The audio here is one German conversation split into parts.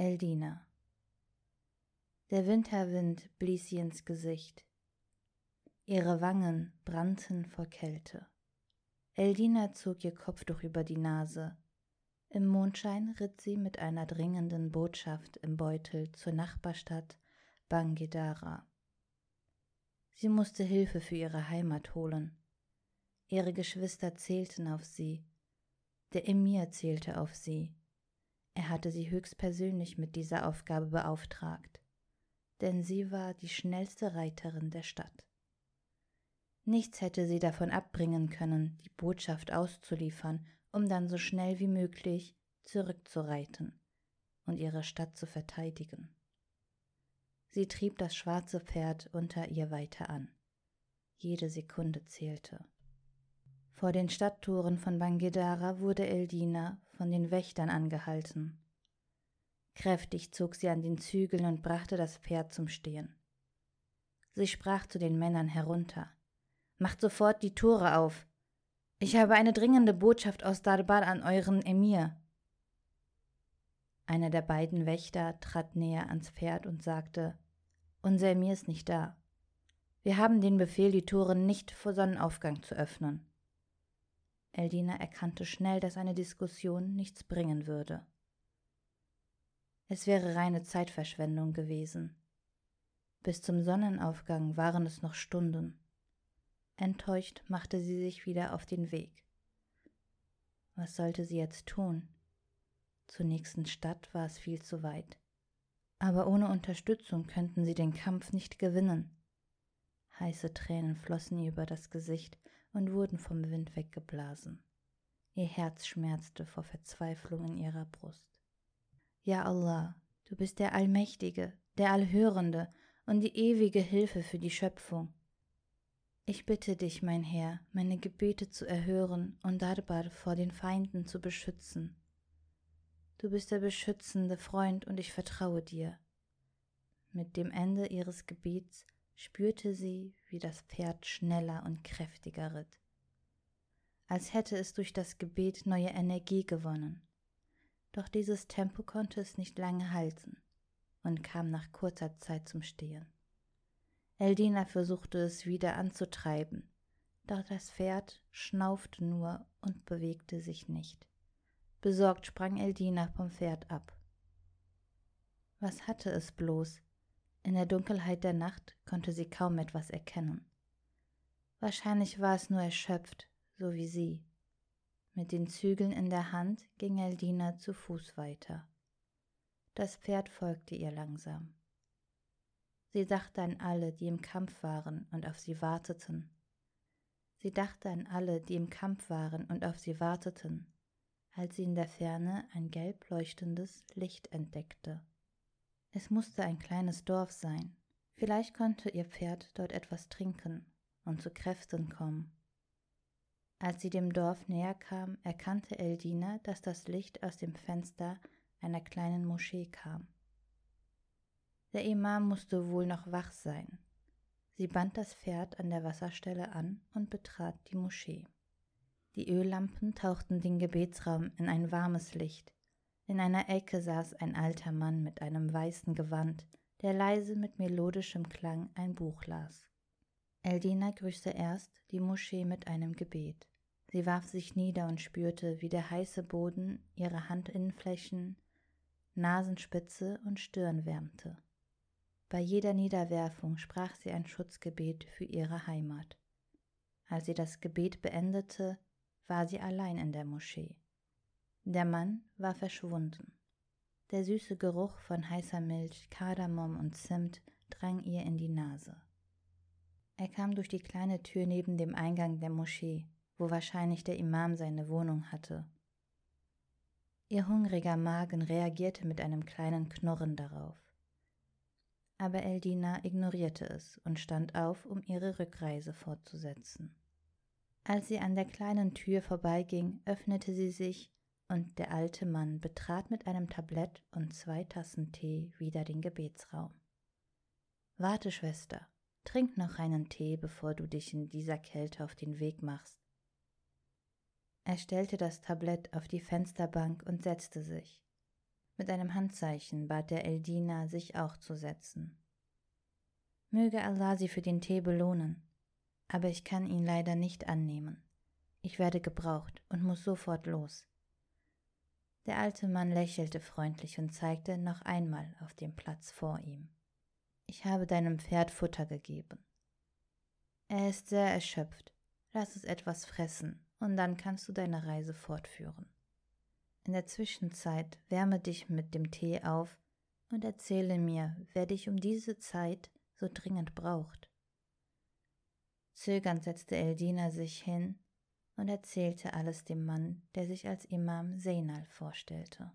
Eldina. Der Winterwind blies sie ins Gesicht. Ihre Wangen brannten vor Kälte. Eldina zog ihr Kopftuch über die Nase. Im Mondschein ritt sie mit einer dringenden Botschaft im Beutel zur Nachbarstadt Bangedara. Sie musste Hilfe für ihre Heimat holen. Ihre Geschwister zählten auf sie. Der Emir zählte auf sie. Er hatte sie höchstpersönlich mit dieser Aufgabe beauftragt, denn sie war die schnellste Reiterin der Stadt. Nichts hätte sie davon abbringen können, die Botschaft auszuliefern, um dann so schnell wie möglich zurückzureiten und ihre Stadt zu verteidigen. Sie trieb das schwarze Pferd unter ihr weiter an. Jede Sekunde zählte. Vor den Stadttoren von Bangedara wurde Eldina von den Wächtern angehalten. Kräftig zog sie an den Zügeln und brachte das Pferd zum Stehen. Sie sprach zu den Männern herunter. Macht sofort die Tore auf. Ich habe eine dringende Botschaft aus Darbar an euren Emir. Einer der beiden Wächter trat näher ans Pferd und sagte, Unser Emir ist nicht da. Wir haben den Befehl, die Tore nicht vor Sonnenaufgang zu öffnen. Eldina erkannte schnell, dass eine Diskussion nichts bringen würde. Es wäre reine Zeitverschwendung gewesen. Bis zum Sonnenaufgang waren es noch Stunden. Enttäuscht machte sie sich wieder auf den Weg. Was sollte sie jetzt tun? Zur nächsten Stadt war es viel zu weit. Aber ohne Unterstützung könnten sie den Kampf nicht gewinnen. Heiße Tränen flossen ihr über das Gesicht und wurden vom Wind weggeblasen. Ihr Herz schmerzte vor Verzweiflung in ihrer Brust. Ja Allah, du bist der Allmächtige, der Allhörende und die ewige Hilfe für die Schöpfung. Ich bitte dich, mein Herr, meine Gebete zu erhören und Darbar vor den Feinden zu beschützen. Du bist der beschützende Freund und ich vertraue dir. Mit dem Ende ihres Gebets spürte sie, wie das Pferd schneller und kräftiger ritt, als hätte es durch das Gebet neue Energie gewonnen. Doch dieses Tempo konnte es nicht lange halten und kam nach kurzer Zeit zum Stehen. Eldina versuchte es wieder anzutreiben, doch das Pferd schnaufte nur und bewegte sich nicht. Besorgt sprang Eldina vom Pferd ab. Was hatte es bloß? In der Dunkelheit der Nacht konnte sie kaum etwas erkennen. Wahrscheinlich war es nur erschöpft, so wie sie. Mit den Zügeln in der Hand ging Eldina zu Fuß weiter. Das Pferd folgte ihr langsam. Sie dachte an alle, die im Kampf waren und auf sie warteten. Sie dachte an alle, die im Kampf waren und auf sie warteten, als sie in der Ferne ein gelb leuchtendes Licht entdeckte. Es musste ein kleines Dorf sein. Vielleicht konnte ihr Pferd dort etwas trinken und zu Kräften kommen. Als sie dem Dorf näher kam, erkannte Eldina, dass das Licht aus dem Fenster einer kleinen Moschee kam. Der Imam musste wohl noch wach sein. Sie band das Pferd an der Wasserstelle an und betrat die Moschee. Die Öllampen tauchten den Gebetsraum in ein warmes Licht. In einer Ecke saß ein alter Mann mit einem weißen Gewand, der leise mit melodischem Klang ein Buch las. Eldina grüßte erst die Moschee mit einem Gebet. Sie warf sich nieder und spürte, wie der heiße Boden ihre Handinnenflächen, Nasenspitze und Stirn wärmte. Bei jeder Niederwerfung sprach sie ein Schutzgebet für ihre Heimat. Als sie das Gebet beendete, war sie allein in der Moschee. Der Mann war verschwunden. Der süße Geruch von heißer Milch, Kardamom und Zimt drang ihr in die Nase. Er kam durch die kleine Tür neben dem Eingang der Moschee, wo wahrscheinlich der Imam seine Wohnung hatte. Ihr hungriger Magen reagierte mit einem kleinen Knurren darauf aber Eldina ignorierte es und stand auf, um ihre Rückreise fortzusetzen. Als sie an der kleinen Tür vorbeiging, öffnete sie sich, und der alte Mann betrat mit einem Tablett und zwei Tassen Tee wieder den Gebetsraum. Warte, Schwester, trink noch einen Tee, bevor du dich in dieser Kälte auf den Weg machst. Er stellte das Tablett auf die Fensterbank und setzte sich. Mit einem Handzeichen bat er Eldina, sich auch zu setzen. Möge Allah sie für den Tee belohnen, aber ich kann ihn leider nicht annehmen. Ich werde gebraucht und muss sofort los. Der alte Mann lächelte freundlich und zeigte noch einmal auf den Platz vor ihm. Ich habe deinem Pferd Futter gegeben. Er ist sehr erschöpft. Lass es etwas fressen, und dann kannst du deine Reise fortführen. In der Zwischenzeit wärme dich mit dem Tee auf und erzähle mir, wer dich um diese Zeit so dringend braucht. Zögernd setzte Eldina sich hin und erzählte alles dem Mann, der sich als Imam Seinal vorstellte.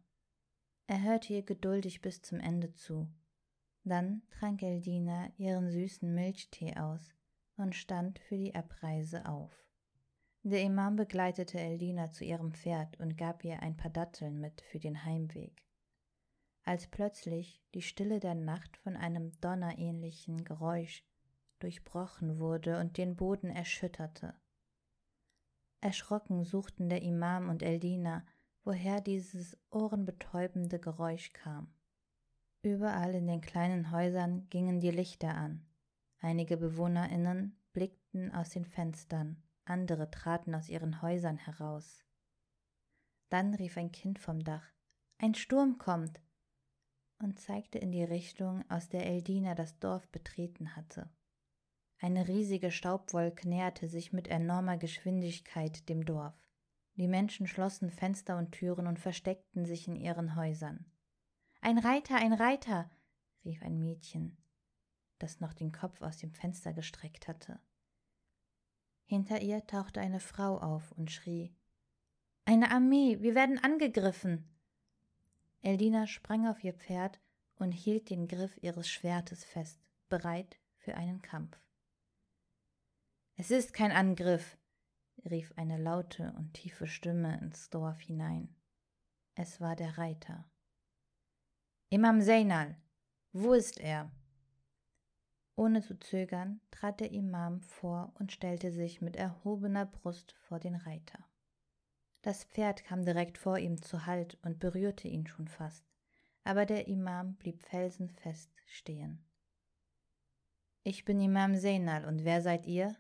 Er hörte ihr geduldig bis zum Ende zu. Dann trank Eldina ihren süßen Milchtee aus und stand für die Abreise auf. Der Imam begleitete Eldina zu ihrem Pferd und gab ihr ein paar Datteln mit für den Heimweg als plötzlich die Stille der Nacht von einem donnerähnlichen Geräusch durchbrochen wurde und den Boden erschütterte. Erschrocken suchten der Imam und Eldina, woher dieses ohrenbetäubende Geräusch kam. Überall in den kleinen Häusern gingen die Lichter an. Einige Bewohnerinnen blickten aus den Fenstern, andere traten aus ihren Häusern heraus. Dann rief ein Kind vom Dach Ein Sturm kommt und zeigte in die Richtung, aus der Eldina das Dorf betreten hatte. Eine riesige Staubwolke näherte sich mit enormer Geschwindigkeit dem Dorf. Die Menschen schlossen Fenster und Türen und versteckten sich in ihren Häusern. Ein Reiter, ein Reiter, rief ein Mädchen, das noch den Kopf aus dem Fenster gestreckt hatte. Hinter ihr tauchte eine Frau auf und schrie Eine Armee, wir werden angegriffen. Eldina sprang auf ihr Pferd und hielt den Griff ihres Schwertes fest, bereit für einen Kampf. Es ist kein Angriff, rief eine laute und tiefe Stimme ins Dorf hinein. Es war der Reiter. Imam Seinal, wo ist er? Ohne zu zögern trat der Imam vor und stellte sich mit erhobener Brust vor den Reiter. Das Pferd kam direkt vor ihm zu Halt und berührte ihn schon fast, aber der Imam blieb felsenfest stehen. Ich bin Imam Seinal und wer seid ihr?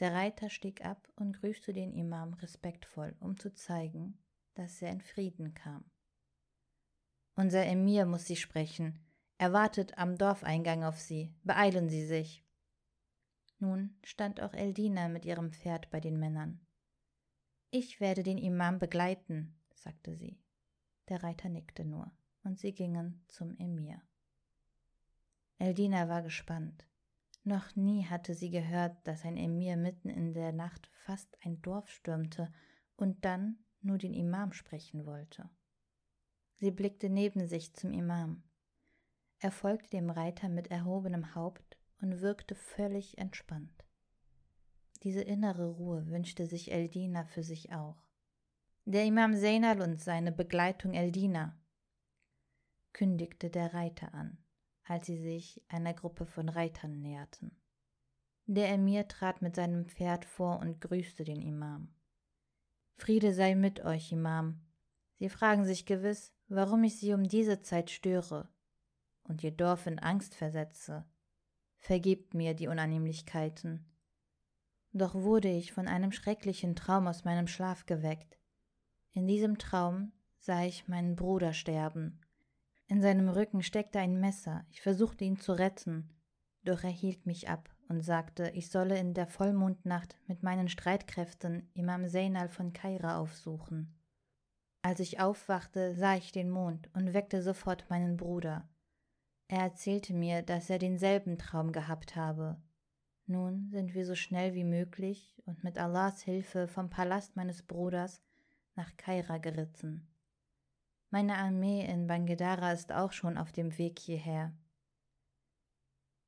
Der Reiter stieg ab und grüßte den Imam respektvoll, um zu zeigen, dass er in Frieden kam. Unser Emir muss Sie sprechen. Er wartet am Dorfeingang auf Sie. Beeilen Sie sich. Nun stand auch Eldina mit ihrem Pferd bei den Männern. Ich werde den Imam begleiten, sagte sie. Der Reiter nickte nur, und sie gingen zum Emir. Eldina war gespannt. Noch nie hatte sie gehört, dass ein Emir mitten in der Nacht fast ein Dorf stürmte und dann nur den Imam sprechen wollte. Sie blickte neben sich zum Imam. Er folgte dem Reiter mit erhobenem Haupt und wirkte völlig entspannt. Diese innere Ruhe wünschte sich Eldina für sich auch. Der Imam Seinal und seine Begleitung Eldina, kündigte der Reiter an, als sie sich einer Gruppe von Reitern näherten. Der Emir trat mit seinem Pferd vor und grüßte den Imam. Friede sei mit euch, Imam. Sie fragen sich gewiss, warum ich Sie um diese Zeit störe und Ihr Dorf in Angst versetze. Vergebt mir die Unannehmlichkeiten. Doch wurde ich von einem schrecklichen Traum aus meinem Schlaf geweckt. In diesem Traum sah ich meinen Bruder sterben. In seinem Rücken steckte ein Messer. Ich versuchte ihn zu retten, doch er hielt mich ab und sagte, ich solle in der Vollmondnacht mit meinen Streitkräften Imam Seinal von Kaira aufsuchen. Als ich aufwachte, sah ich den Mond und weckte sofort meinen Bruder. Er erzählte mir, dass er denselben Traum gehabt habe, nun sind wir so schnell wie möglich und mit Allahs Hilfe vom Palast meines Bruders nach Kaira geritten. Meine Armee in Bangedara ist auch schon auf dem Weg hierher.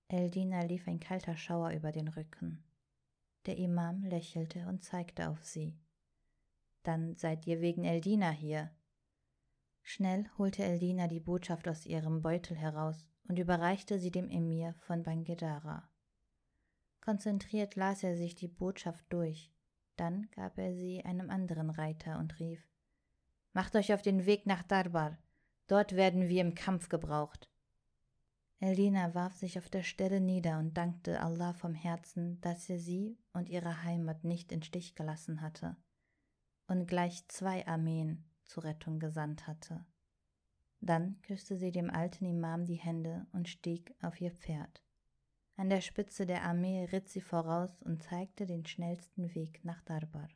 Eldina lief ein kalter Schauer über den Rücken. Der Imam lächelte und zeigte auf sie. Dann seid ihr wegen Eldina hier. Schnell holte Eldina die Botschaft aus ihrem Beutel heraus und überreichte sie dem Emir von Bangedara. Konzentriert las er sich die Botschaft durch, dann gab er sie einem anderen Reiter und rief Macht euch auf den Weg nach Darbar. Dort werden wir im Kampf gebraucht. Eldina warf sich auf der Stelle nieder und dankte Allah vom Herzen, dass er sie und ihre Heimat nicht in Stich gelassen hatte und gleich zwei Armeen zur Rettung gesandt hatte. Dann küsste sie dem alten Imam die Hände und stieg auf ihr Pferd. An der Spitze der Armee ritt sie voraus und zeigte den schnellsten Weg nach Darbar.